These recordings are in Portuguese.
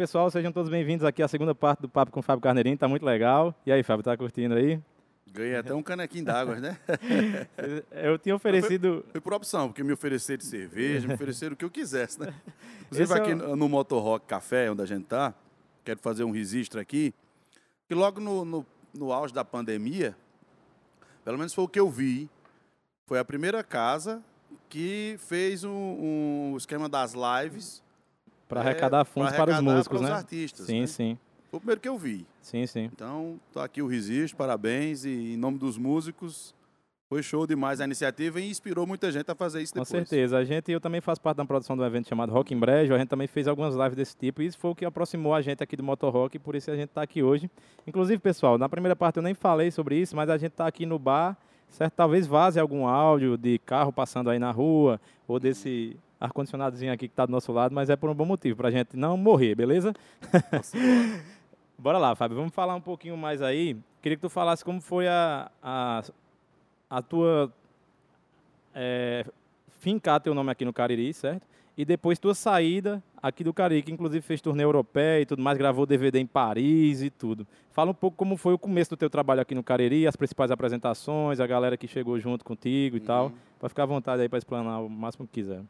Pessoal, sejam todos bem-vindos aqui à segunda parte do Papo com o Fábio Carneirinho, tá muito legal. E aí, Fábio, tá curtindo aí? Ganhei até um canequinho d'água, né? Eu tinha oferecido. Foi, foi por opção, porque me ofereceram de cerveja, me ofereceram o que eu quisesse, né? Inclusive é aqui o- no Motor Rock Café, onde a gente tá, quero fazer um registro aqui, que logo no, no, no auge da pandemia, pelo menos foi o que eu vi, foi a primeira casa que fez um, um esquema das lives Para é, arrecadar fundos para os músicos, para os né? artistas, sim, né? sim. Foi o primeiro que eu vi. Sim, sim. Então, tô aqui o registro, parabéns, e em nome dos músicos, foi show demais a iniciativa e inspirou muita gente a fazer isso Com depois. certeza. A gente, eu também faço parte da produção de um evento chamado Rock em Brejo. A gente também fez algumas lives desse tipo. E isso foi o que aproximou a gente aqui do Motor Rock. Por isso a gente está aqui hoje. Inclusive, pessoal, na primeira parte eu nem falei sobre isso, mas a gente está aqui no bar. Certo? Talvez vaze algum áudio de carro passando aí na rua ou desse ar-condicionadozinho aqui que está do nosso lado, mas é por um bom motivo, para a gente não morrer, beleza? Nossa, bora. Lá, Fábio. Vamos falar um pouquinho mais aí. Queria que tu falasse como foi a, a, a tua. É, fincar teu nome aqui no Cariri, certo? E depois tua saída aqui do Cariri, que inclusive fez turnê europeia e tudo mais, gravou DVD em Paris e tudo. Fala um pouco como foi o começo do teu trabalho aqui no Cariri, as principais apresentações, a galera que chegou junto contigo e tal. Uhum. Pode ficar à vontade aí para explanar o máximo que quiser.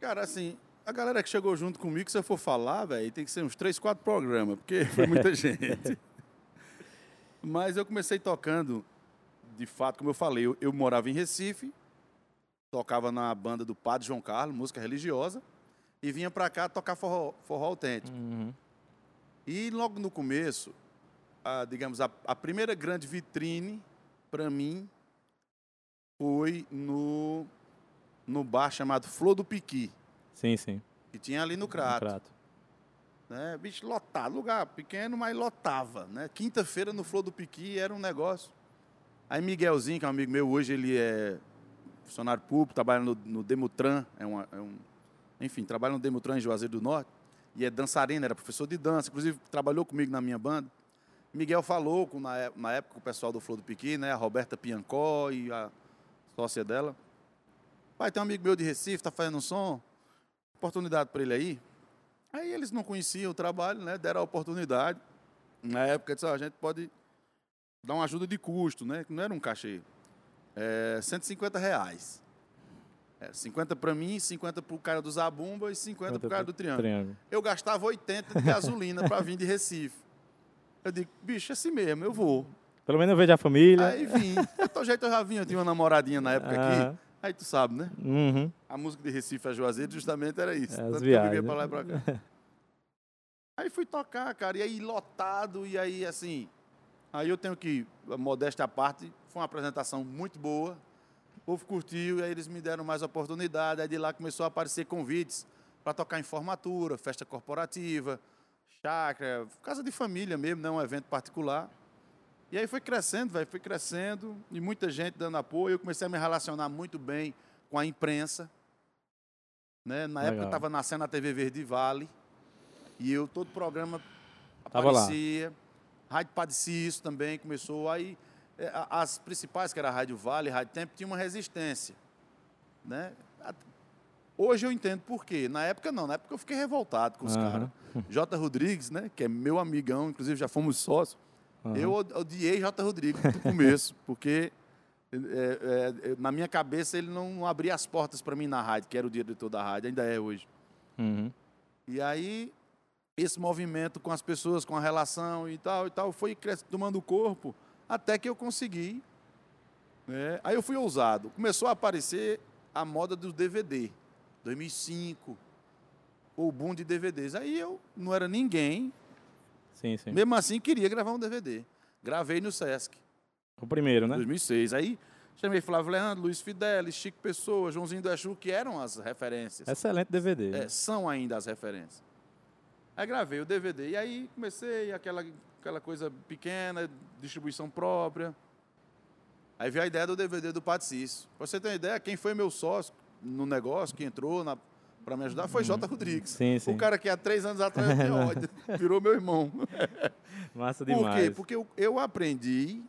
Cara, assim, a galera que chegou junto comigo, se eu for falar, velho, tem que ser uns três, quatro programas, porque foi muita gente. Mas eu comecei tocando, de fato, como eu falei, eu, eu morava em Recife, tocava na banda do Padre João Carlos, música religiosa, e vinha pra cá tocar forró, forró autêntico. Uhum. E logo no começo, a, digamos, a, a primeira grande vitrine para mim foi no, no bar chamado Flor do Piqui, Sim, sim. que tinha ali no Crato. prato. Né? Bicho, lotado, lugar pequeno, mas lotava. Né? Quinta-feira no Flor do Piqui era um negócio. Aí Miguelzinho, que é um amigo meu, hoje ele é funcionário público, trabalha no, no Demutran, é, uma- é um, enfim, trabalha no Demutran em Juazeiro do Norte, e é dançarino, era professor de dança, inclusive trabalhou comigo na minha banda. Miguel falou com, na, na época com o pessoal do Flor do Piqui, né? a Roberta Piancó e a sócia dela. Pai, tem um amigo meu de Recife, tá fazendo um som, oportunidade para ele aí. Aí eles não conheciam o trabalho, né? Deram a oportunidade. Na época, disse, "Ó, a gente pode dar uma ajuda de custo, né? Que não era um cachê. É, 150 reais. É, 50 para mim, 50 para o cara do Zabumba e 50 para o cara do Triângulo. Triângulo. Eu gastava 80 de gasolina para vir de Recife. Eu digo, bicho, é assim mesmo, eu vou. Pelo menos eu vejo a família. Aí vim. De todo jeito eu já vinha, eu tinha uma namoradinha na época Aham. aqui. Aí tu sabe, né? Uhum. A música de Recife a Juazeiro justamente era isso. É, Tanto que eu viagens, vivia né? pra lá e pra cá. Aí fui tocar, cara, e aí lotado, e aí assim. Aí eu tenho que, modéstia à parte, foi uma apresentação muito boa. O povo curtiu, e aí eles me deram mais oportunidade. Aí de lá começou a aparecer convites para tocar em formatura, festa corporativa, chácara, casa de família mesmo, não um evento particular. E aí foi crescendo, velho, foi crescendo, e muita gente dando apoio. Eu comecei a me relacionar muito bem com a imprensa. Né? Na época Legal. estava nascendo a TV Verde Vale, e eu, todo programa Tava lá. aparecia. Rádio Padre Cício também começou. Aí a- as principais, que era a Rádio Vale, Rádio Tempo, tinha uma resistência. Né? Hoje eu entendo por quê. Na época não, na época eu fiquei revoltado com os Aham. caras. J. Rodrigues, né, que é meu amigão, inclusive já fomos sócios. Eu od- odiei J. Rodrigues no começo, porque é, é, é, na minha cabeça ele não abria as portas para mim na rádio, que era o diretor da rádio, ainda é hoje. Uhum. E aí, esse movimento com as pessoas, com a relação e tal e tal, foi tomando corpo até que eu consegui. né? Aí eu fui ousado. Começou a aparecer a moda do DVD, 2005, o boom de DVDs. Aí eu não era ninguém, Sim, sim. mesmo assim queria gravar um DVD. Gravei no Sesc, O primeiro, né? 2006. Aí chamei Flávio Leandro, Luiz Fidelis, Chico Pessoa, Joãozinho do Exu, que eram as referências. Excelente DVD. É, são ainda as referências. Aí gravei o DVD. E aí comecei aquela, aquela coisa pequena, distribuição própria. Aí veio a ideia do DVD do Paticício. Pra você ter uma ideia, quem foi meu sócio no negócio, que entrou na, para me ajudar, foi J. Rodrigues. Sim, sim. O cara que há três anos atrás eu tinha ódio, virou meu irmão. Massa Por demais. quê? Porque eu, eu aprendi,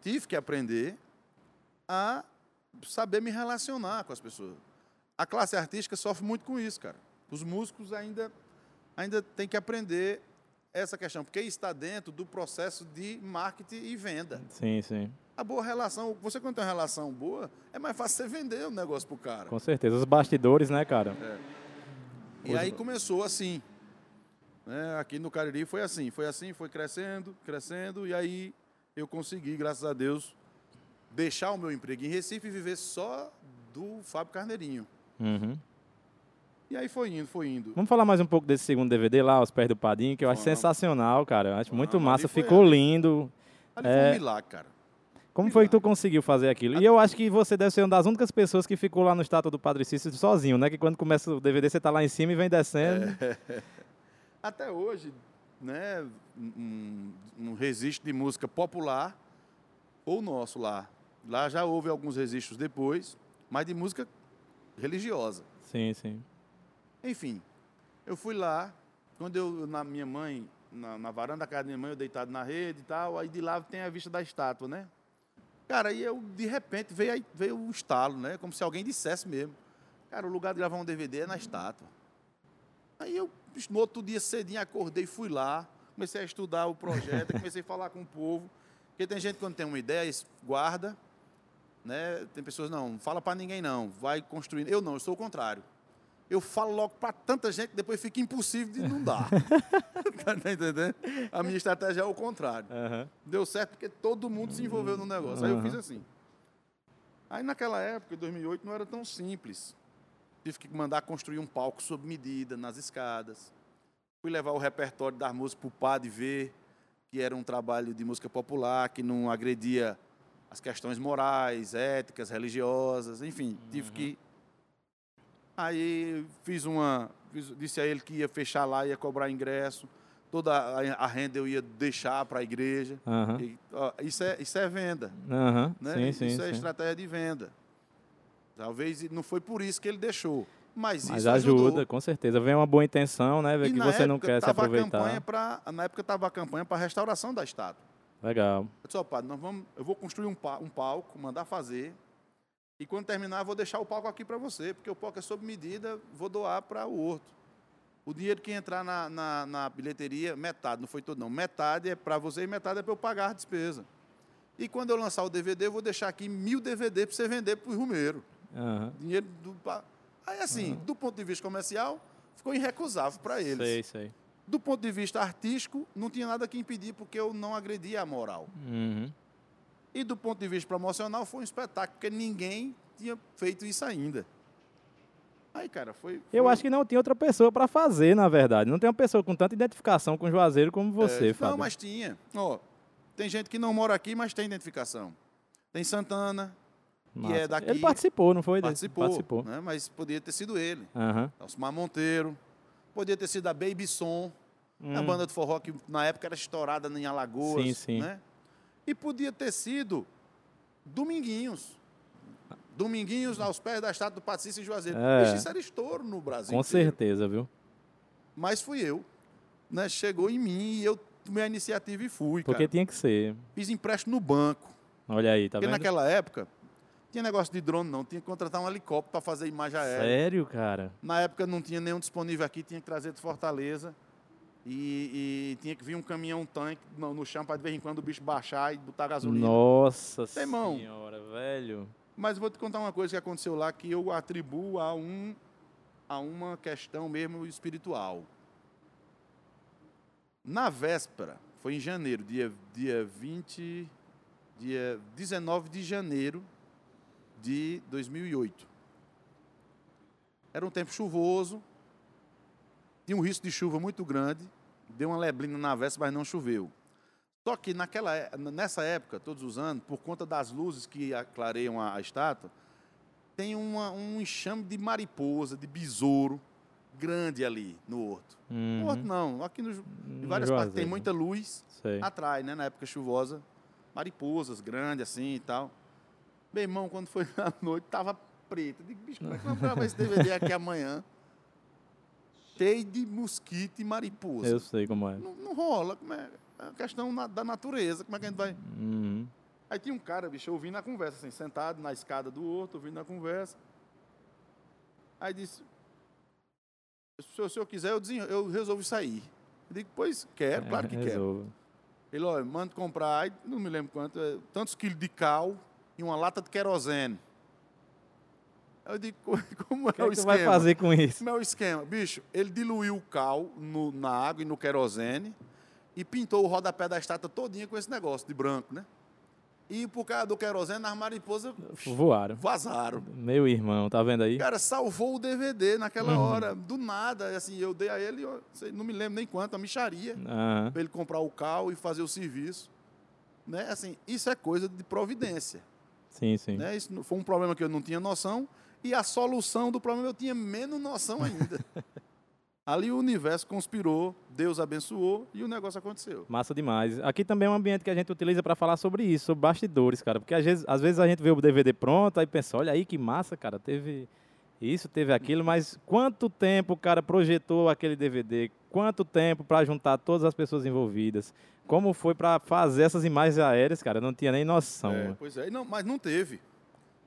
tive que aprender a saber me relacionar com as pessoas. A classe artística sofre muito com isso, cara. Os músicos ainda, ainda tem que aprender essa questão, porque está dentro do processo de marketing e venda. Sim, sim. A boa relação, você quando tem uma relação boa, é mais fácil você vender o negócio pro cara. Com certeza. Os bastidores, né, cara? E aí começou assim. né? Aqui no Cariri foi assim, foi assim, foi crescendo, crescendo, e aí eu consegui, graças a Deus, deixar o meu emprego em Recife e viver só do Fábio Carneirinho. Uhum. E aí foi indo, foi indo. Vamos falar mais um pouco desse segundo DVD lá, Os Pés do Padim, que eu acho Vamos. sensacional, cara. Eu acho muito Vamos, massa, ali foi ficou ali. lindo. Ali foi É. um milagre, cara. Como foi que tu conseguiu fazer aquilo? E eu acho que você deve ser uma das únicas pessoas que ficou lá no estátua do Padre Cícero sozinho, né? Que quando começa o DVD você tá lá em cima e vem descendo. É. Até hoje, né, um, um registro de música popular ou nosso lá. Lá já houve alguns registros depois, mas de música religiosa. Sim, sim. Enfim, eu fui lá, quando eu, na minha mãe, na, na varanda da casa da minha mãe, eu deitado na rede e tal, aí de lá tem a vista da estátua, né? Cara, aí eu, de repente, veio, veio o estalo, né? Como se alguém dissesse mesmo. Cara, o lugar de gravar um DVD é na estátua. Aí eu, no outro dia cedinho, acordei, fui lá, comecei a estudar o projeto, comecei a falar com o povo. Porque tem gente que quando tem uma ideia, guarda, né? Tem pessoas, não, não fala para ninguém não, vai construindo. Eu não, eu sou o contrário. Eu falo logo para tanta gente que depois fica impossível de não dar. tá entendendo? A minha estratégia é o contrário. Aham. Deu certo porque todo mundo se envolveu no negócio. Aí eu fiz assim. Aí naquela época, em 2008, não era tão simples. Tive que mandar construir um palco sob medida, nas escadas. Fui levar o repertório das músicas para o padre ver, que era um trabalho de música popular, que não agredia as questões morais, éticas, religiosas, enfim, tive que. Aí fiz uma. fiz- disse a ele que ia fechar lá, ia cobrar ingresso. Toda a, a renda eu ia deixar para a igreja. Aham. E, ó, isso, é, isso é venda. Aham. Né? Sim, sim, isso é sim. estratégia de venda. Talvez não foi por isso que ele deixou. Mas, Mas isso ajuda, ajudou. com certeza. Vem uma boa intenção, né? Ver E que você não quer se a aproveitar. pra, na época estava a campanha para restauração da estátua. Legal. Eu disse, ó, padre, nós vamos, eu vou construir um, pa- um palco, mandar fazer. E quando terminar, vou deixar o palco aqui para você, porque o palco é sob medida, vou doar para o horto. O dinheiro que entrar na, na, na bilheteria, metade, não foi todo não, metade é para você e metade é para eu pagar a despesa. E quando eu lançar o DVD, eu vou deixar aqui mil DVD para você vender para o Rumeiro. Aham. Dinheiro do. Aí, assim, do ponto de vista comercial, ficou irrecusável para eles. Sei, sei. Do ponto de vista artístico, não tinha nada que impedir, porque eu não agredia a moral. Uhum. E do ponto de vista promocional, foi um espetáculo, porque ninguém tinha feito isso ainda. Aí, cara, foi. Eu foi- acho que não tinha outra pessoa para fazer, na verdade. Não tem uma pessoa com tanta identificação com o Juazeiro como você, É, Fábio. Não, mas tinha. Ó, tem gente que não mora aqui, mas tem identificação. Tem Santana, Massa. é daqui. Ele participou, não foi? participou, Participou. Né? mas podia ter sido ele. Aham. Alcimar Monteiro. Podia ter sido a Baby Som, a Hum. banda de forró que na época era estourada em Alagoas. Sim, sim. Né? E podia ter sido Dominguinhos. Dominguinhos aos pés da estátua do Patrício e Juazeiro. É. Isso era estouro no Brasil. Com inteiro. certeza, viu? Mas fui eu. Né? Chegou em mim e eu tomei a iniciativa e fui. Porque cara. tinha que ser. Fiz empréstimo no banco. Olha aí, tá porque vendo? naquela época, tinha negócio de drone não. Tinha que contratar um helicóptero para fazer imagem aérea. Sério, cara? Na época não tinha nenhum disponível aqui, tinha que trazer de Fortaleza. E, e tinha que vir um caminhão tanque no, no chão para de vez em quando o bicho baixar e botar gasolina. Nossa Tem mão. senhora, velho. Mas vou te contar uma coisa que aconteceu lá que eu atribuo a, um, a uma questão mesmo espiritual. Na véspera, foi em janeiro, dia, dia 20, dia 19 de janeiro de 2008. Era um tempo chuvoso, tinha um risco de chuva muito grande, deu uma leblina na véspera, mas não choveu. Só que naquela, é- nessa época, todos os anos, por conta das luzes que clareiam a, a estátua, tem uma- um enxame de mariposa, de besouro, grande ali no horto. Uhum. No horto não, aqui no, em várias partes tem muita luz, Sei. atrai, né? Na época chuvosa, mariposas grandes assim e tal. Meu irmão, quando foi na noite, tava preto. Eu digo, bicho, como é que eu vou gravar esse DVD aqui amanhã? Cheio de mosquito e mariposa. Eu sei como é. Não, não rola, como é? É uma questão na- da natureza, como é que a gente vai... Uhum. Aí tinha um cara, bicho, ouvindo a conversa, assim, sentado na escada do outro, ouvindo a conversa. Aí disse, Se o senhor quiser, eu, desenho, eu resolvo sair. Eu digo, pois quero, claro que quero. Resolvo. Ele, olha, manda comprar, aí, não me lembro quanto, é, tantos quilos de cal e uma lata de querosene. Eu digo, como é O que, o é que tu esquema? vai fazer com isso? Como é o esquema? Bicho, ele diluiu o cal no- na água e no querosene e pintou o rodapé da estátua todinha com esse negócio de branco, né? E por causa do querosene, as mariposas Voaram. vazaram. Meu irmão, tá vendo aí? Cara, salvou o DVD naquela Uhum. hora, do nada. Assim, eu dei a ele, eu não me lembro nem quanto, uma micharia, Aham. para ele comprar o cal e fazer o serviço. Né? Assim, isso é coisa de providência. Sim, sim. Né? Isso foi um problema que eu não tinha noção e a solução do problema eu tinha menos noção ainda. Ali o universo conspirou, Deus abençoou e o negócio aconteceu. Massa demais. Aqui também é um ambiente que a gente utiliza para falar sobre isso, sobre bastidores, cara. Porque às vezes, às vezes a gente vê o DVD pronto, aí pensa, olha aí que massa, cara, teve isso, teve aquilo, mas quanto tempo o cara projetou aquele DVD? Quanto tempo para juntar todas as pessoas envolvidas? Como foi para fazer essas imagens aéreas, cara? Eu não tinha nem noção. É, pois é, não, mas não teve.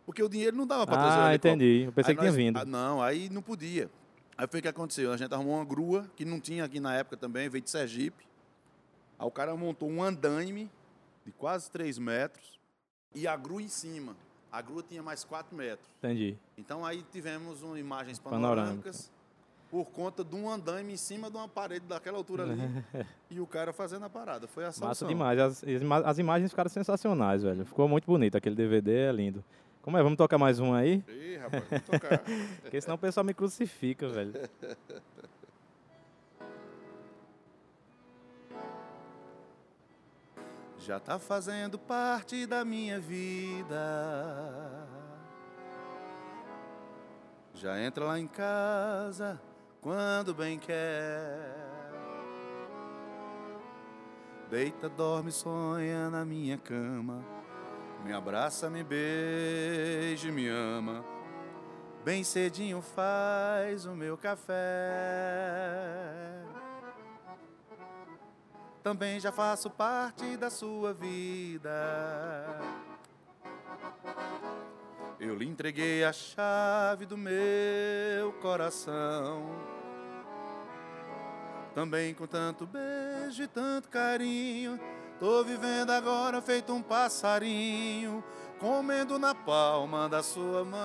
Porque o dinheiro não dava para trazer o ah, entendi. Eu pensei Aí que tinha nós- vindo. ah, não, aí não podia. Aí foi o que aconteceu. A gente arrumou uma grua, que não tinha aqui na época também, veio de Sergipe. Aí o cara montou um andaime de quase 3 metros e a grua em cima. A grua tinha mais 4 metros. Entendi. Então aí tivemos uma imagens Panorâmica. panorâmicas por conta de um andaime em cima de uma parede daquela altura ali e o cara fazendo a parada. Foi a Massa solução. demais. As, as imagens ficaram sensacionais, velho. Ficou muito bonito. Aquele DVD é lindo. Como é? Vamos tocar mais um aí? Ih, rapaz, vou tocar. Porque senão o pessoal me crucifica, velho. Já tá fazendo parte da minha vida. Já entra lá em casa quando bem quer. Deita, dorme, sonha na minha cama. Me abraça, me beija e me ama. Bem cedinho faz o meu café. Também já faço parte da sua vida. Eu lhe entreguei a chave do meu coração. Também com tanto beijo e tanto carinho. Tô vivendo agora feito um passarinho, comendo na palma da sua mão.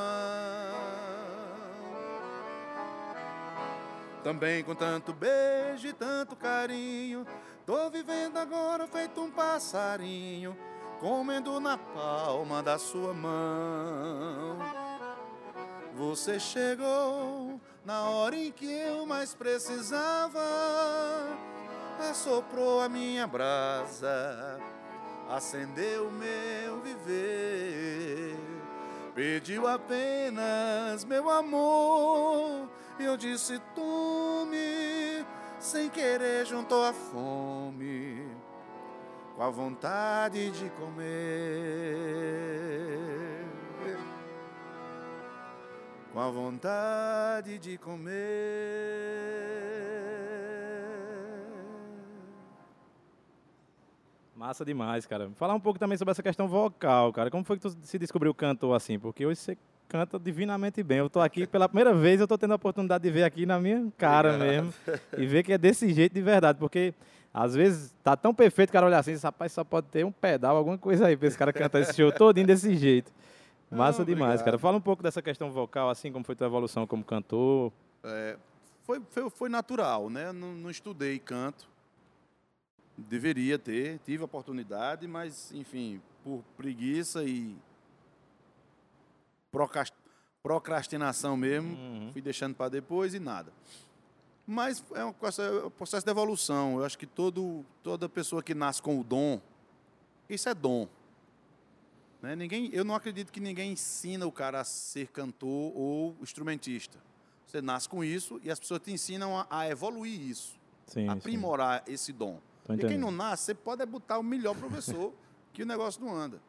Também com tanto beijo e tanto carinho, tô vivendo agora feito um passarinho, comendo na palma da sua mão. Você chegou na hora em que eu mais precisava, assoprou a minha brasa, acendeu o meu viver. Pediu apenas meu amor, e eu disse: tome, sem querer juntou a fome, com a vontade de comer. Com a vontade de comer. Massa demais, cara. Falar um pouco também sobre essa questão vocal, cara. Como foi que tu se descobriu cantor assim? Porque hoje você canta divinamente bem. Eu tô aqui pela primeira vez, eu tô tendo a oportunidade de ver aqui na minha cara mesmo. E ver que é desse jeito de verdade. Porque às vezes tá tão perfeito, o cara olha assim, esse rapaz só pode ter um pedal, alguma coisa aí, pra esse cara cantar esse show todinho desse jeito. Massa Ah, demais, cara. Fala um pouco dessa questão vocal, assim, como foi tua evolução como cantor. Foi, foi, foi natural, né? Não, não estudei canto. Deveria ter, tive a oportunidade, mas, enfim, por preguiça e procras- procrastinação mesmo, Uhum. fui deixando para depois e nada. Mas é um processo- é um processo de evolução. Eu acho que todo, toda pessoa que nasce com o dom, isso é dom. Né? Ninguém, eu não acredito que ninguém ensina o cara a ser cantor ou instrumentista. Você nasce com isso e as pessoas te ensinam a, a evoluir isso, Sim, sim. aprimorar esse dom. E quem não nasce, você pode é botar o melhor professor, que o negócio não anda.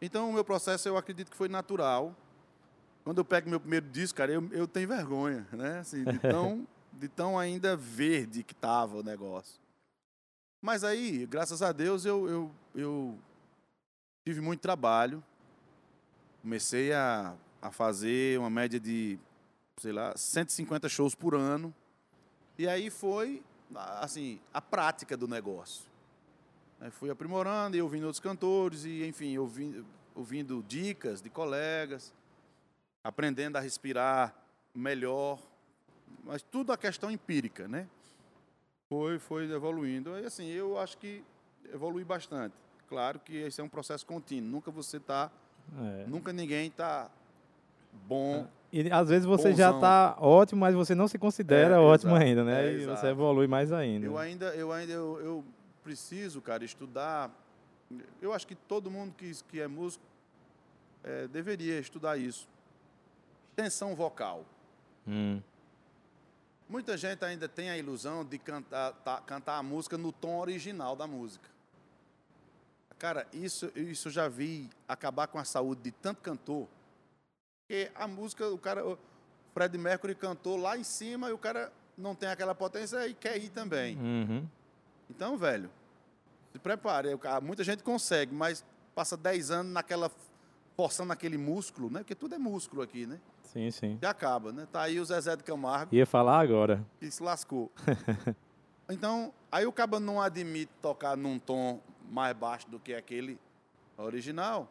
Então, o meu processo, eu acredito que foi natural. Quando eu pego meu primeiro disco, cara, eu, eu tenho vergonha, né? Assim, de, tão, de tão ainda verde que tava o negócio. Mas aí, graças a Deus, eu, eu, eu tive muito trabalho. Comecei a, a fazer uma média de sei lá, 150 shows por ano. E aí foi, assim, a prática do negócio. Aí fui aprimorando e ouvindo outros cantores e, enfim, ouvindo, ouvindo dicas de colegas, aprendendo a respirar melhor, mas tudo a questão empírica, né? Foi, foi evoluindo. E assim, eu acho que evolui bastante. Claro que esse é um processo contínuo. Nunca você está, é. nunca ninguém está bom. E às vezes você bonzão. já está ótimo, mas você não se considera é, ótimo exato, ainda, né? É, e você evolui mais ainda. Eu ainda, eu ainda, eu, eu preciso, cara, estudar. Eu acho que todo mundo que, que é músico é, deveria estudar isso. Tensão vocal. Hum. Muita gente ainda tem a ilusão de cantar, tá, cantar a música no tom original da música. Cara, isso, isso eu já vi acabar com a saúde de tanto cantor. Que a música, o cara, o Fred Mercury cantou lá em cima e o cara não tem aquela potência e quer ir também. Uhum. Então, velho, se prepare. Muita gente consegue, mas passa 10 anos naquela forçando aquele músculo, né? Porque tudo é músculo aqui, né? Sim, sim. E acaba, né? Tá aí o Zezé de Camargo. Ia falar agora. E se lascou. então, aí o cabo não admite tocar num tom mais baixo do que aquele original.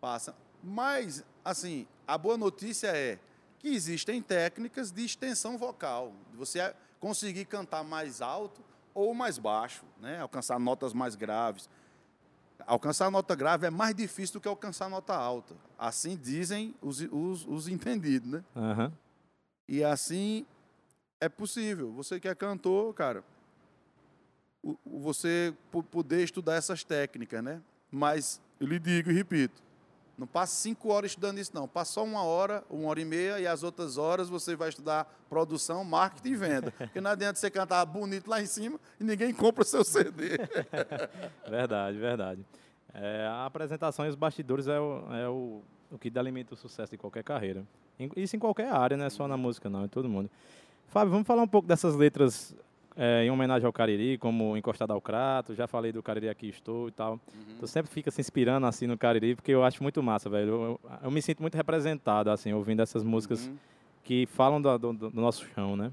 Passa. Mas, assim, a boa notícia é que existem técnicas de extensão vocal. Você conseguir cantar mais alto ou mais baixo, né? alcançar notas mais graves. Alcançar nota grave é mais difícil do que alcançar nota alta. Assim dizem os, os, os entendidos, né? Uhum. E assim é possível. Você que é cantor, cara, você poder estudar essas técnicas, né? Mas eu lhe digo e repito, não passe cinco horas estudando isso, não. Passa só uma hora, uma hora e meia, e as outras horas você vai estudar produção, marketing e venda. Porque não adianta você cantar bonito lá em cima e ninguém compra seu CD. verdade, verdade. É, a apresentação e os bastidores é, o, é o, o que alimenta o sucesso de qualquer carreira. Isso em qualquer área, não é só na música, não, é todo mundo. Fábio, vamos falar um pouco dessas letras é, em homenagem ao Cariri, como Encostado ao Crato, já falei do Cariri Aqui Estou e tal. Uhum. Tu sempre fica se inspirando assim no Cariri, porque eu acho muito massa, velho. Eu, eu, eu me sinto muito representado, assim, ouvindo essas músicas uhum. que falam do, do, do, nosso chão, né?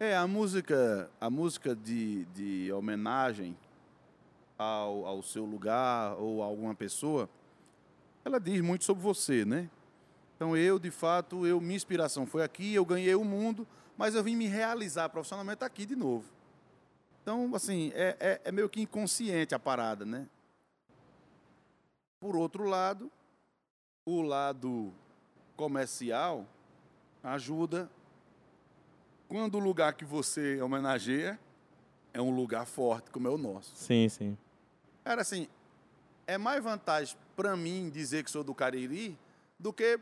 É, a música, a música de, de homenagem ao, ao seu lugar ou a alguma pessoa, ela diz muito sobre você, né? Então eu, de fato, eu minha inspiração foi aqui, eu ganhei o mundo, mas eu vim me realizar profissionalmente aqui de novo. Então, assim, é, é, é meio que inconsciente a parada, né? Por outro lado, o lado comercial ajuda quando o lugar que você homenageia é um lugar forte, como é o nosso. Sim, sim. Era assim, é mais vantagem para mim dizer que sou do Cariri do que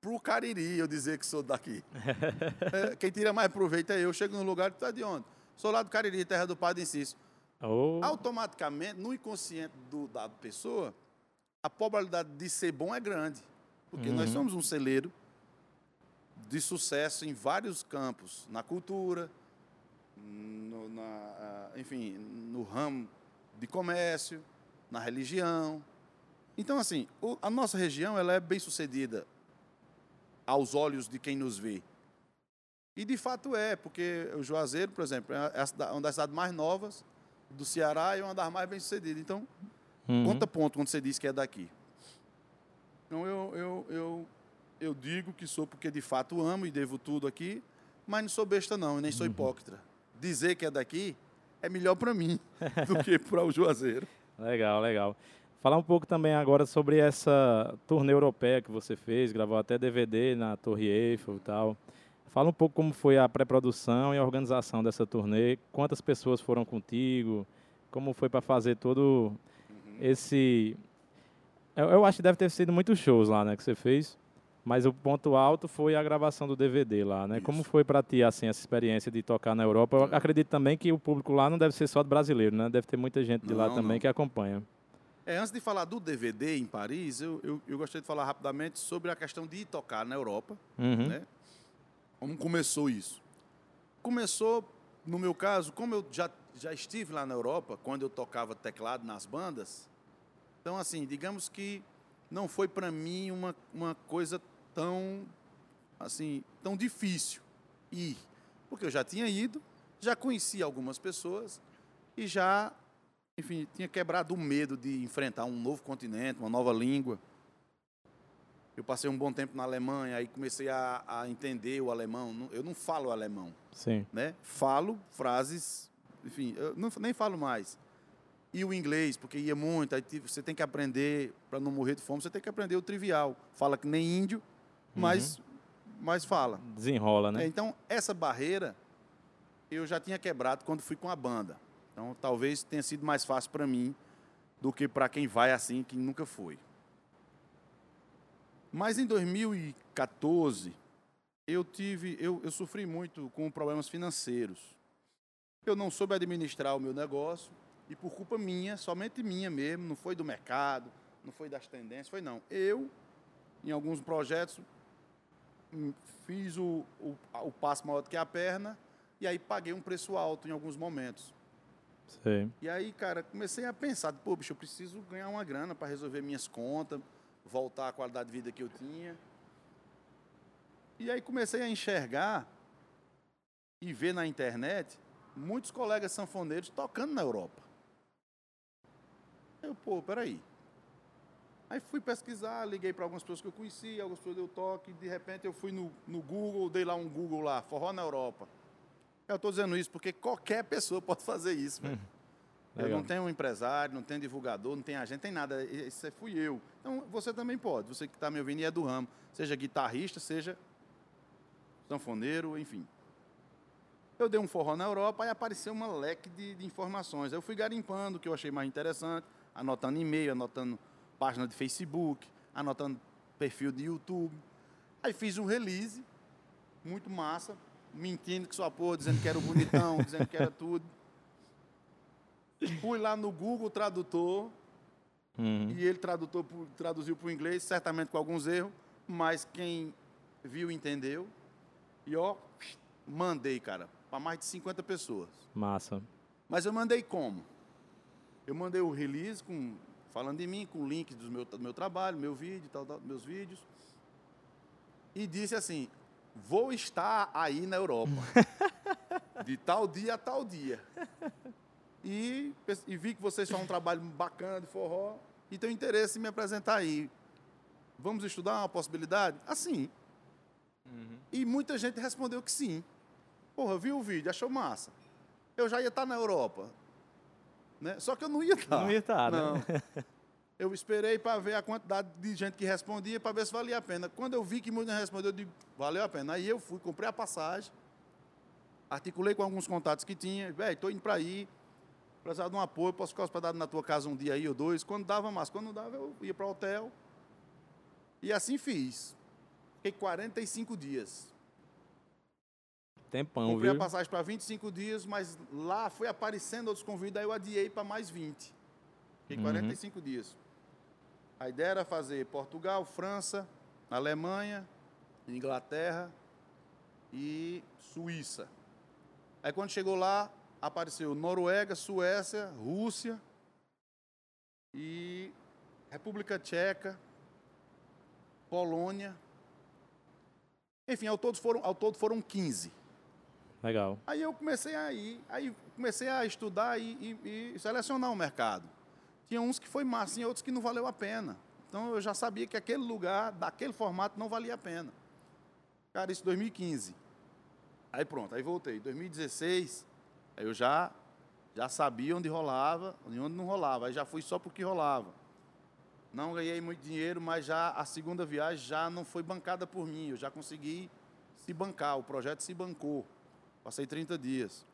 pro Cariri eu dizer que sou daqui. é, quem tira mais proveito é eu. Chego no lugar tá de onde? Sou lá do Cariri, terra do Padre Inciso. Oh. Automaticamente, no inconsciente do, da pessoa, a probabilidade de ser bom é grande. Porque uhum. nós somos um celeiro de sucesso em vários campos. Na cultura, no, na, enfim, no ramo de comércio, na religião. Então, assim, a nossa região ela é bem sucedida aos olhos de quem nos vê. E de fato é, porque o Juazeiro, por exemplo, é, uma das cidades mais novas do Ceará e uma das mais bem-sucedidas. Então, uhum. conta ponto quando você diz que é daqui. Então, eu, eu, eu, eu digo que sou porque de fato amo e devo tudo aqui, mas não sou besta não, nem sou uhum. hipócrita. Dizer que é daqui é melhor para mim do que para o Juazeiro. Legal, legal. Falar um pouco também agora sobre essa turnê europeia que você fez, gravou até DVD na Torre Eiffel e tal. Fala um pouco como foi a pré-produção e a organização dessa turnê, quantas pessoas foram contigo, como foi para fazer todo uhum. esse... Eu, eu, acho que deve ter sido muitos shows lá, né, que você fez, mas o ponto alto foi a gravação do DVD lá, né? Isso. Como foi para ti, assim, essa experiência de tocar na Europa? Eu acredito também que o público lá não deve ser só de brasileiro, né? Deve ter muita gente de não, lá também não. que acompanha. É, antes de falar do DVD em Paris, eu, eu, eu, gostaria de falar rapidamente sobre a questão de tocar na Europa. Uhum. Né? Como começou isso? Começou, no meu caso, como eu já, já estive lá na Europa, quando eu tocava teclado nas bandas, então, assim, digamos que não foi para mim uma, uma coisa tão assim, tão difícil ir. Porque eu já tinha ido, já conhecia algumas pessoas e já, enfim, tinha quebrado o medo de enfrentar um novo continente, uma nova língua. Eu passei um bom tempo na Alemanha, aí comecei a, a entender o alemão. Eu não falo alemão, Sim. né? Falo frases, enfim, eu não, nem falo mais. E o inglês, porque ia muito, aí você tem que aprender, para não morrer de fome, você tem que aprender o trivial. Fala que nem índio, mas, mas fala. Desenrola, né? É, então, essa barreira eu já tinha quebrado quando fui com a banda. Então, talvez tenha sido mais fácil para mim do que para quem vai assim, que nunca foi. Mas em 2014, eu tive, eu, eu sofri muito com problemas financeiros. Eu não soube administrar o meu negócio e por culpa minha, somente minha mesmo, não foi do mercado, não foi das tendências, foi não. Eu, em alguns projetos, hum, fiz o, o, o passo maior do que a perna e aí paguei um preço alto em alguns momentos. Sei. E aí, cara, comecei a pensar, pô, bicho, eu preciso ganhar uma grana para resolver minhas contas, voltar à qualidade de vida que eu tinha. E aí comecei a enxergar e ver na internet muitos colegas sanfoneiros tocando na Europa. Eu, pô, peraí. Aí fui pesquisar, liguei para algumas pessoas que eu conhecia, algumas pessoas deu toque, de repente eu fui no, no Google, dei lá um Google lá, forró na Europa. Eu estou dizendo isso porque qualquer pessoa pode fazer isso, velho. Eu não tenho um empresário, não tenho divulgador, não tenho agente, tem nada. Isso fui eu. Então você também pode. Você que está me ouvindo e é do ramo. Seja guitarrista, seja sanfoneiro, enfim. Eu dei um forró na Europa e apareceu uma leque de, de informações. Eu fui garimpando o que eu achei mais interessante, anotando e-mail, anotando página de Facebook, anotando perfil de YouTube. Aí fiz um release, muito massa, mentindo que sua porra, dizendo que era o bonitão, dizendo que era tudo. Fui lá no Google Tradutor Uhum. e ele tradutor, traduziu para o inglês, certamente com alguns erros, mas quem viu entendeu. E ó, mandei, cara, para mais de 50 pessoas. Massa. Mas eu mandei como? Eu mandei o release com, falando de mim, com links do meu, do meu trabalho, meu vídeo, tal, tal, meus vídeos. E disse assim: vou estar aí na Europa. de tal dia a tal dia. E, e vi que vocês fazem um trabalho bacana de forró e tenho interesse em me apresentar aí. Vamos estudar uma possibilidade? Assim. E muita gente respondeu que sim. Porra, viu o vídeo, achou massa. Eu já ia estar na Europa. Né? Só que eu não ia estar. Não ia estar, né? Eu esperei para ver a quantidade de gente que respondia para ver se valia a pena. Quando eu vi que muita gente respondeu, eu digo, valeu a pena. Aí eu fui, comprei a passagem, articulei com alguns contatos que tinha, velho, estou indo para aí, precisava de um apoio, posso ficar hospedado na tua casa um dia aí ou dois. Quando dava mais, quando não dava, eu ia para o hotel. E assim fiz. Fiquei 45 dias. Tempão, Comprei viu? a passagem para 25 dias, mas lá foi aparecendo outros convites, aí eu adiei para mais 20. Fiquei Uhum. 45 dias. A ideia era fazer Portugal, França, Alemanha, Inglaterra e Suíça. Aí quando chegou lá, apareceu Noruega, Suécia, Rússia e República Tcheca, Polônia. Enfim, ao todo foram, ao todo foram 15. Legal. Aí eu comecei a ir, aí comecei a estudar e, e- e selecionar o mercado. Tinha uns que foi massa e outros que não valeu a pena. Então eu já sabia que aquele lugar, daquele formato, não valia a pena. Cara, isso em 2015. Aí pronto, aí voltei. 2016, aí eu já, já sabia onde rolava e onde não rolava. Aí já fui só porque rolava. Não ganhei muito dinheiro, mas já a segunda viagem já não foi bancada por mim. Eu já consegui se bancar, o projeto se bancou. Passei 30 dias.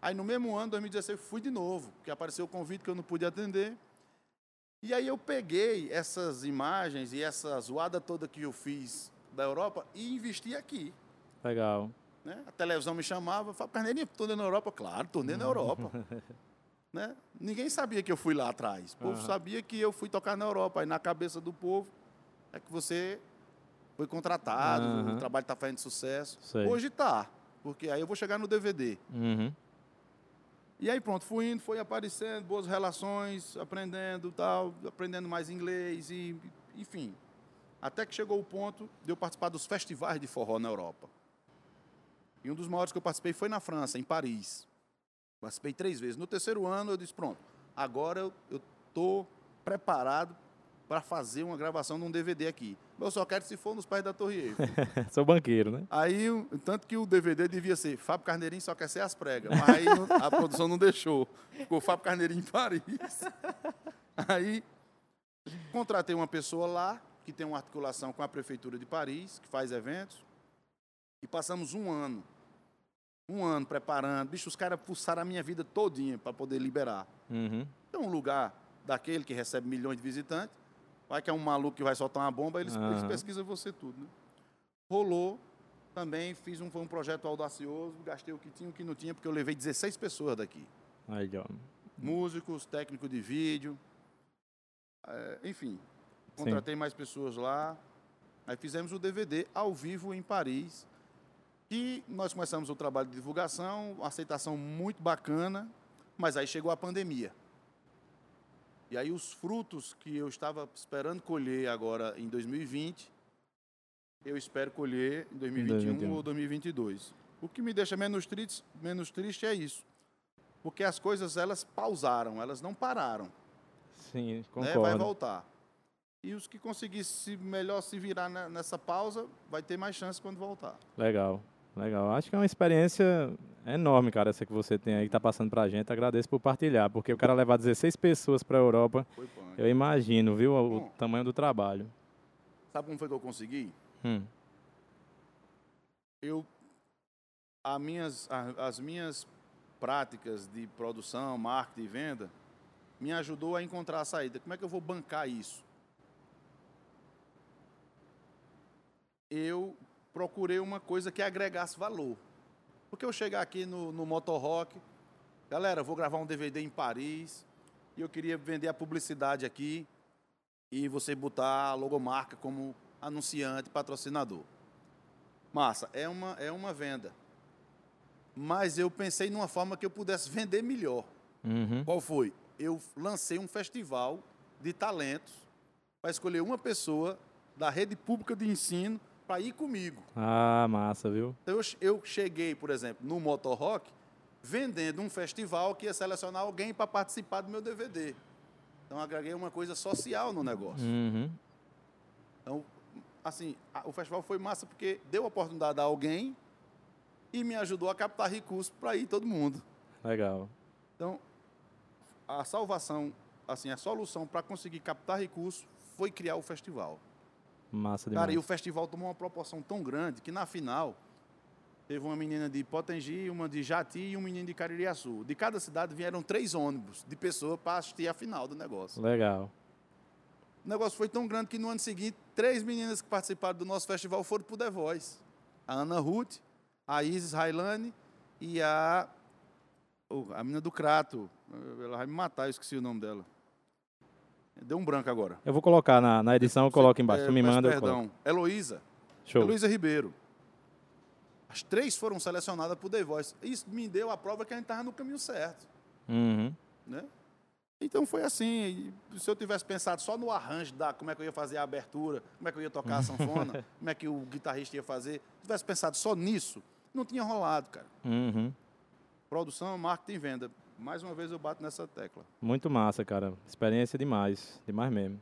Aí no mesmo ano, 2016, fui de novo, porque apareceu o convite que eu não pude atender. E aí eu peguei essas imagens e essa zoada toda que eu fiz da Europa e investi aqui. Legal. Né? A televisão me chamava, falava, Carneirinho, turnê na Europa? Claro, turnê na Europa. né? Ninguém sabia que eu fui lá atrás. O povo Aham. sabia que eu fui tocar na Europa. Aí na cabeça do povo é que você foi contratado, Aham. o trabalho está fazendo sucesso. Sei. Hoje está, porque aí eu vou chegar no DVD. Uhum. E aí pronto, fui indo, foi aparecendo, boas relações, aprendendo tal, aprendendo mais inglês e, enfim. Até que chegou o ponto de eu participar dos festivais de forró na Europa. E um dos maiores que eu participei foi na França, em Paris. Participei três vezes. No terceiro ano eu disse, pronto, agora eu estou preparado para fazer uma gravação de um DVD aqui. Eu só quero se for nos pés da Torre Eiffel. Sou banqueiro, né? Aí, tanto que o DVD devia ser Fábio Carneirinho só quer ser as pregas. Mas aí a produção não deixou. Ficou Fábio Carneirinho em Paris. Aí contratei uma pessoa lá, que tem uma articulação com a Prefeitura de Paris, que faz eventos. E passamos um ano. Um ano preparando. Bicho, os caras pulsaram a minha vida todinha para poder liberar. Uhum. Então, um lugar daquele que recebe milhões de visitantes, vai que é um maluco que vai soltar uma bomba, eles, eles Aham. pesquisam você tudo. Né? Rolou. Também fiz um, foi um projeto audacioso, gastei o que tinha e o que não tinha, porque eu levei 16 pessoas daqui. Ó. Músicos, técnico de vídeo. É, enfim, contratei mais pessoas lá. Aí fizemos o DVD ao vivo em Paris. E nós começamos o trabalho de divulgação, aceitação muito bacana, mas aí chegou a pandemia. E aí os frutos que eu estava esperando colher agora em 2020, eu espero colher em 2021 2021. ou 2022. O que me deixa menos triste, menos triste é isso. Porque as coisas elas pausaram, elas não pararam Sim, né, vai concordo. voltar. E os que conseguirem se, melhor se virar ne- nessa pausa, vai ter mais chance quando voltar. Legal, legal. Acho que é uma experiência enorme, cara, essa que você tem aí, que tá passando pra gente. Agradeço por partilhar, porque o cara levar 16 pessoas pra Europa, eu imagino, viu, o Bom. tamanho do trabalho. Sabe como foi que eu consegui? Hum, Eu, a minhas, as minhas práticas de produção, marketing e venda, me ajudou a encontrar a saída. Como é que eu vou bancar isso? Eu procurei uma coisa que agregasse valor. Porque eu chegar aqui no, no Motorrock, galera, eu vou gravar um DVD em Paris e eu queria vender a publicidade aqui e você botar a logomarca como anunciante, patrocinador. Massa, é uma, é uma venda. Mas eu pensei numa forma que eu pudesse vender melhor. uhum. Qual foi? Eu lancei um festival de talentos para escolher uma pessoa da rede pública de ensino para ir comigo. Ah, massa, viu? Então eu, eu cheguei, por exemplo, no Motorrock, vendendo um festival que ia selecionar alguém para participar do meu DVD. Então agreguei uma coisa social no negócio. Uhum. Então, assim, a- o festival foi massa porque deu a oportunidade a alguém e me ajudou a captar recursos para ir todo mundo. Legal. Então, a salvação, assim, a solução para conseguir captar recursos foi criar o festival. Massa demais. Cara, e o festival tomou uma proporção tão grande que na final teve uma menina de Potengi, uma de Jati e um menino de Caririaçu. De cada cidade vieram três ônibus de pessoas para assistir a final do negócio. Legal. O negócio foi tão grande que no ano seguinte, três meninas que participaram do nosso festival foram pro The Voice. A Ana Ruth, a Isis Railane e a, oh, a menina do Crato. Ela vai me matar, eu esqueci o nome dela. Deu um branco agora. Eu vou colocar na, na edição, eu coloco embaixo. É, tu me manda. Perdão. Heloísa. Show. Heloísa Ribeiro. As três foram selecionadas pro The Voice. Isso me deu a prova que a gente estava no caminho certo. Uhum. né? Então foi assim, se eu tivesse pensado só no arranjo da como é que eu ia fazer a abertura, como é que eu ia tocar a sanfona, como é que o guitarrista ia fazer, se tivesse pensado só nisso, não tinha rolado, cara. Uhum. Produção, marketing e venda. Mais uma vez eu bato nessa tecla. Muito massa, cara. Experiência demais. Demais mesmo.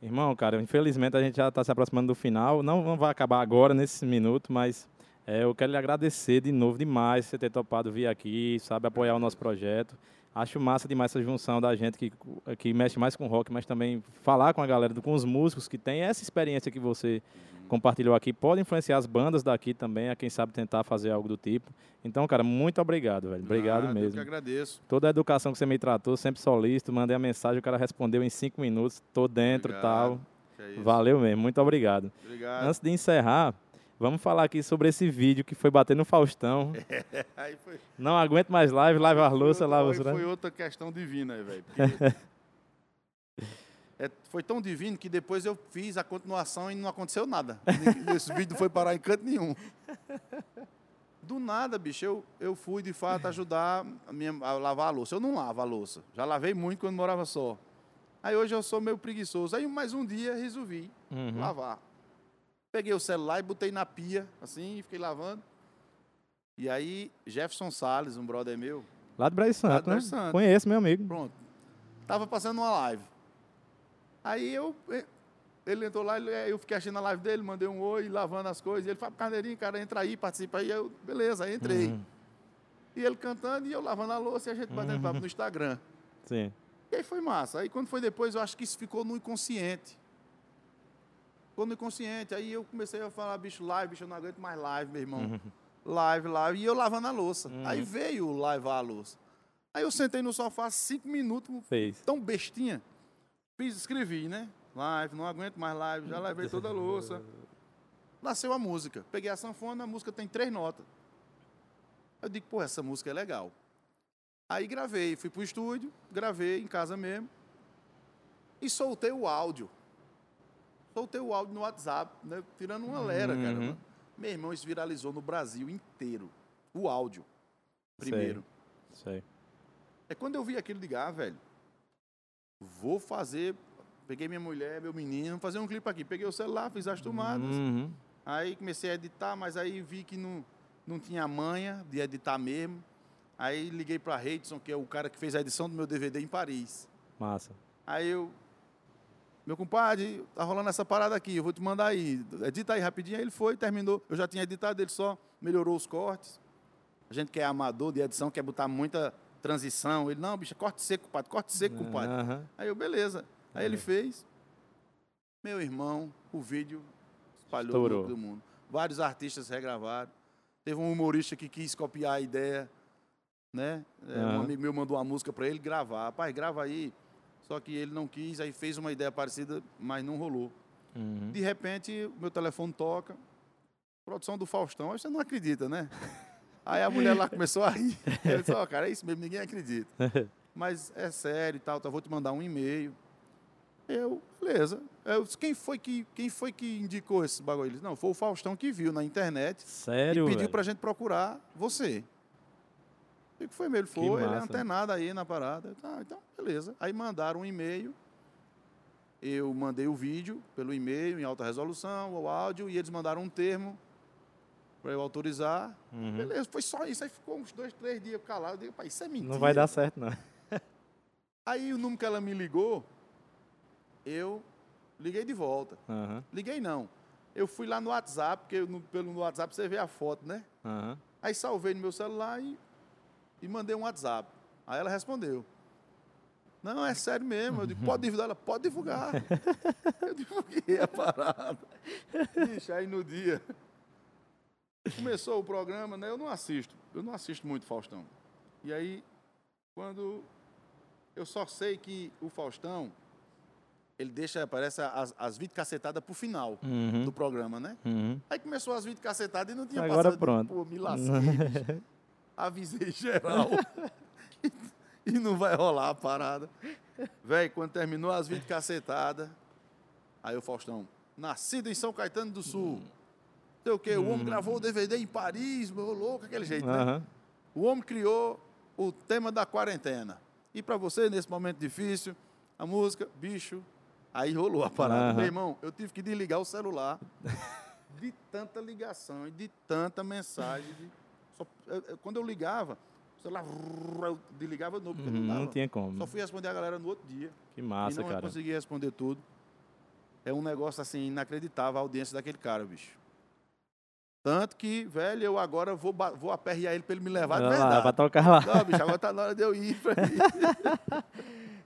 Irmão, cara, infelizmente a gente já está se aproximando do final. Não, não vai acabar agora, nesse minuto, mas é, eu quero lhe agradecer de novo demais você ter topado vir aqui, sabe, apoiar o nosso projeto. Acho massa demais essa junção da gente que, que mexe mais com rock, mas também falar com a galera, com os músicos que tem essa experiência que você compartilhou aqui. Pode influenciar as bandas daqui também, a quem sabe tentar fazer algo do tipo. Então, cara, muito obrigado, velho. Obrigado Nada, Eu que mesmo. agradeço. Toda a educação que você me tratou, sempre solícito, mandei a mensagem, o cara respondeu em cinco minutos, tô dentro e tal. É. Valeu mesmo, muito obrigado. Obrigado. Antes de encerrar, vamos falar aqui sobre esse vídeo que foi bater no Faustão. Aí foi, Não aguento mais live, live a louça, lava os foi outra questão divina aí, velho. porque- É, foi tão divino que depois eu fiz a continuação e não aconteceu nada. Esse vídeo não foi parar em canto nenhum. Do nada, bicho, eu, eu fui de fato ajudar a, minha, a lavar a louça. Eu não lavo a louça. Já lavei muito quando morava só. Aí hoje eu sou meio preguiçoso. Aí mais um dia resolvi Uhum. lavar. Peguei o celular e botei na pia, assim, e fiquei lavando. E aí, Jefferson Salles, um brother meu, Lá do Brasil Santo, né? Santo. Conheço, meu amigo. pronto, tava passando uma live. Aí eu, eh, ele entrou lá, eh, eu fiquei achando a live dele, mandei um oi, lavando as coisas. E ele falou, Carneirinho, cara, entra aí, participa aí. Eu, beleza, aí entrei. Uhum. E ele cantando e eu lavando a louça e a gente batendo papo no Instagram. Sim. E aí foi massa. Aí quando foi depois, eu acho que isso ficou no inconsciente. No inconsciente. Aí eu comecei a falar, bicho, live, bicho, eu não aguento mais live, meu irmão. Live, live. E eu lavando a louça. Aí veio lavar a louça. Aí eu sentei no sofá cinco minutos, Fez. tão bestinha. Fiz, escrevi, né? Live, não aguento mais live, já lavei toda a louça. Nasceu a música. Peguei a sanfona, a música tem três notas. Eu digo, pô, essa música é legal. Aí gravei, fui pro estúdio, gravei em casa mesmo. E soltei o áudio. Soltei o áudio no WhatsApp, né? Tirando uma lera, cara. Uhum. Meu irmão, isso viralizou no Brasil inteiro. O áudio. Primeiro. Sei. É quando eu vi aquilo, de ah, velho, vou fazer. Peguei minha mulher, meu menino, fazer um clipe aqui. Peguei o celular, fiz as tomadas. Uhum. Aí comecei a editar, mas aí vi que não, não tinha manha de editar mesmo. Aí liguei para Reidson, que é o cara que fez a edição do meu DVD em Paris. Massa. Aí eu. Meu compadre, tá rolando essa parada aqui, eu vou te mandar aí. Edita aí rapidinho. Aí ele foi, terminou. Eu já tinha editado, ele só melhorou os cortes. A gente que é amador de edição, quer botar muita transição. Ele, não, bicho, corte seco, compadre, corte seco, compadre. Aham. Aí eu, beleza. Aí ele fez. Meu irmão, o vídeo espalhou no todo mundo. Vários artistas regravaram. Teve um humorista que quis copiar a ideia, né? É, Um amigo meu mandou uma música para ele gravar. Pai, grava aí. Só que ele não quis, aí fez uma ideia parecida, mas não rolou. Uhum. De repente, o meu telefone toca. Produção do Faustão. Aí você não acredita, né? Aí a mulher lá começou a rir. Eu disse, ó, cara, é isso mesmo, ninguém acredita. Mas é sério e tal, tá, vou te mandar um e-mail. Eu, beleza. Eu, disse, quem, foi que, quem foi que indicou esse bagulho? Ele disse, não, foi o Faustão que viu na internet Sério, e pediu velho? pra gente procurar você. O que foi mesmo? Ele foi, ele é massa. antenado aí na parada. Eu Ah, então, beleza. Aí mandaram um e-mail. Eu mandei o vídeo pelo e-mail em alta resolução, o áudio, e eles mandaram um termo para eu autorizar. Uhum. Beleza, foi só isso. Aí ficou uns dois, três dias calado. Eu digo, pai, isso é mentira. Não vai dar certo, não. Aí o número que ela me ligou, eu liguei de volta. Aham. Liguei não. Eu fui lá no WhatsApp, porque no, pelo no WhatsApp você vê a foto, né? Aham. Aí salvei no meu celular e, e mandei um WhatsApp. Aí ela respondeu. Não, é sério mesmo. Eu digo, pode divulgar? Ela, pode divulgar. Eu divulguei a parada. Bicho, aí no dia. Começou o programa, né? Eu não assisto. Eu não assisto muito Faustão. E aí, quando. Eu só sei que o Faustão, ele deixa, parece, as, as vídeos cacetadas pro final Uhum. do programa, né? Uhum. Aí começou as vídeos cacetadas e não tinha Agora passado. pronto. Pô, me lasquei. Avisei geral. e não vai rolar a parada. Véi, quando terminou as vídeos cacetadas, aí o Faustão, nascido em São Caetano do Sul. Sei o quê, o homem gravou o DVD em Paris, meu louco, aquele jeito, né? O homem criou o tema da quarentena. E para você, nesse momento difícil, a música, bicho, aí rolou a parada. Meu irmão, eu tive que desligar o celular de tanta ligação e de tanta mensagem. de- só- eu- quando eu ligava, o celular, eu desligava de novo, Uhum, não. Não tinha como. Só fui responder a galera no outro dia. Que massa, e não cara. consegui responder tudo. É um negócio assim, inacreditável a audiência daquele cara, bicho. Tanto que, velho, eu agora vou, vou aperrear ele pra ele me levar de Vai lá, verdade. pra tocar lá. Não, bicho, agora tá na hora de eu ir pra aí.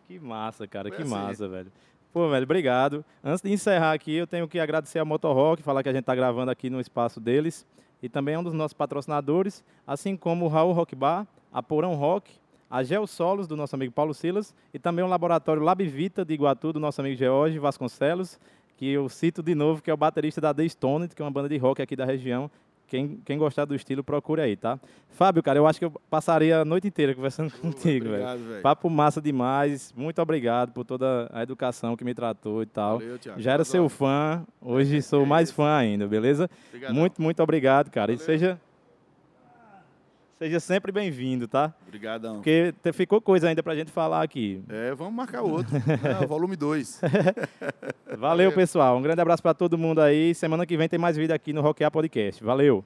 Que massa, cara, Foi que assim. massa, velho. Pô, velho, obrigado. Antes de encerrar aqui, eu tenho que agradecer a Motorrock, falar que a gente tá gravando aqui no espaço deles. E também é um dos nossos patrocinadores, assim como o Raul Rock Bar, a Porão Rock, a Gel Solos, do nosso amigo Paulo Silas, e também o laboratório Lab Vita de Iguatu, do nosso amigo George Vasconcelos, que eu cito de novo, que é o baterista da The Stone, que é uma banda de rock aqui da região. Quem, quem gostar do estilo, procure aí, tá? Fábio, cara, eu acho que eu passaria a noite inteira conversando contigo, velho. Obrigado, velho. Papo massa demais. Muito obrigado por toda a educação que me tratou e tal. Valeu, Thiago. Já era As seu fã, hoje sou mais fã ainda, beleza? Obrigadão. Muito, muito obrigado, cara. E Valeu. seja Seja sempre bem-vindo, tá? Obrigadão. Porque ficou coisa ainda pra gente falar aqui. É, vamos marcar outro. O volume 2. Valeu, pessoal. Um grande abraço pra todo mundo aí. Semana que vem tem mais vídeo aqui no Rockear Podcast. Valeu.